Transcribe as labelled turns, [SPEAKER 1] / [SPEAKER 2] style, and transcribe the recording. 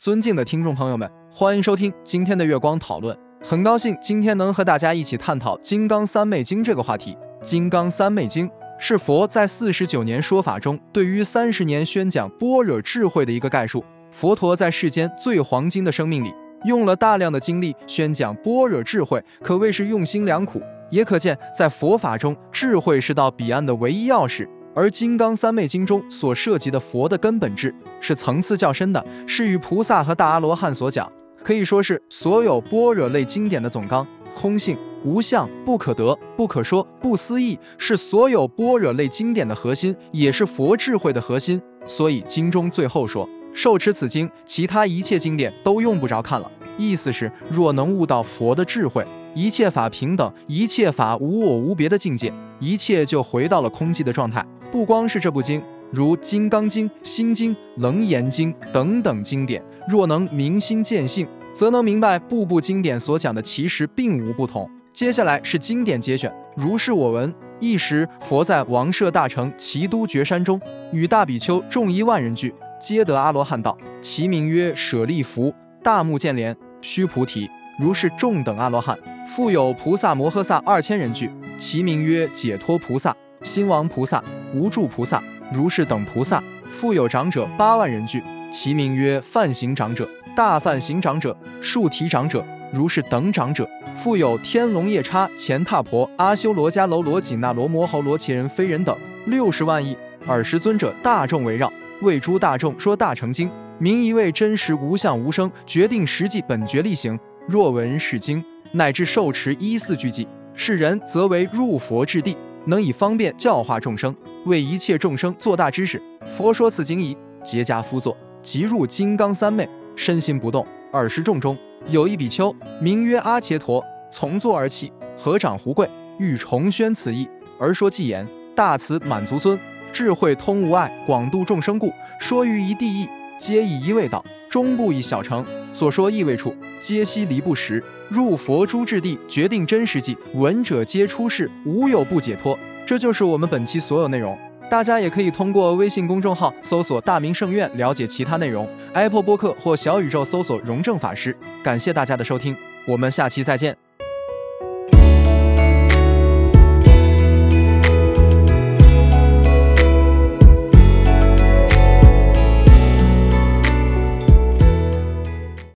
[SPEAKER 1] 尊敬的听众朋友们，欢迎收听今天的月光讨论。很高兴今天能和大家一起探讨《金刚三昧经》这个话题。《金刚三昧经》是佛在四十九年说法中，对于三十年宣讲般若智慧的一个概述。佛陀在世间最黄金的生命里，用了大量的精力宣讲般若智慧，可谓是用心良苦。也可见，在佛法中，智慧是到彼岸的唯一钥匙。而《金刚三昧经》中所涉及的佛的根本智，是层次较深的，是与菩萨和大阿罗汉所讲，可以说是所有般若类经典的总纲。空性、无相、不可得、不可说、不思议，是所有般若类经典的核心，也是佛智慧的核心。所以经中最后说。受持此经，其他一切经典都用不着看了。意思是，若能悟到佛的智慧，一切法平等，一切法无我无别的境界，一切就回到了空寂的状态。不光是这部经，如《金刚经》《心经》《楞严经》等等经典，若能明心见性，则能明白部部经典所讲的其实并无不同。接下来是经典节选，如是我闻。一时，佛在王舍大城齐都绝山中，与大比丘众一万人聚。皆得阿罗汉道，其名曰舍利弗，大目犍连，须菩提。如是众等阿罗汉，复有菩萨摩诃萨二千人聚，其名曰解脱菩萨、心王菩萨、无住菩萨。如是等菩萨，复有长者八万人聚，其名曰梵行长者、大梵行长者、树提长者。如是等长者，复有天龙夜叉、乾闼婆、阿修罗迦楼罗紧那罗摩侯罗伽人非人等六十万亿尔时尊者大众围绕。为诸大众说大乘经，名一位真实无相无生，决定实际本觉力行。若闻是经，乃至受持一四句偈，是人则为入佛之地，能以方便教化众生，为一切众生做大知识。佛说此经已，结跏趺坐，即入金刚三昧，身心不动。耳识众中有一比丘，名曰阿伽陀，从坐而起，合掌胡跪，欲重宣此意，而说偈言：大慈满足尊。智慧通无碍，广度众生故，说于一地义，皆以一味道，终不以小乘。所说意味处，皆悉离不实。入佛诸智地，决定真实际，闻者皆出世，无有不解脱。这就是我们本期所有内容。大家也可以通过微信公众号搜索“大明圣院”了解其他内容。Apple 播客或小宇宙搜索“荣正法师”。感谢大家的收听，我们下期再见。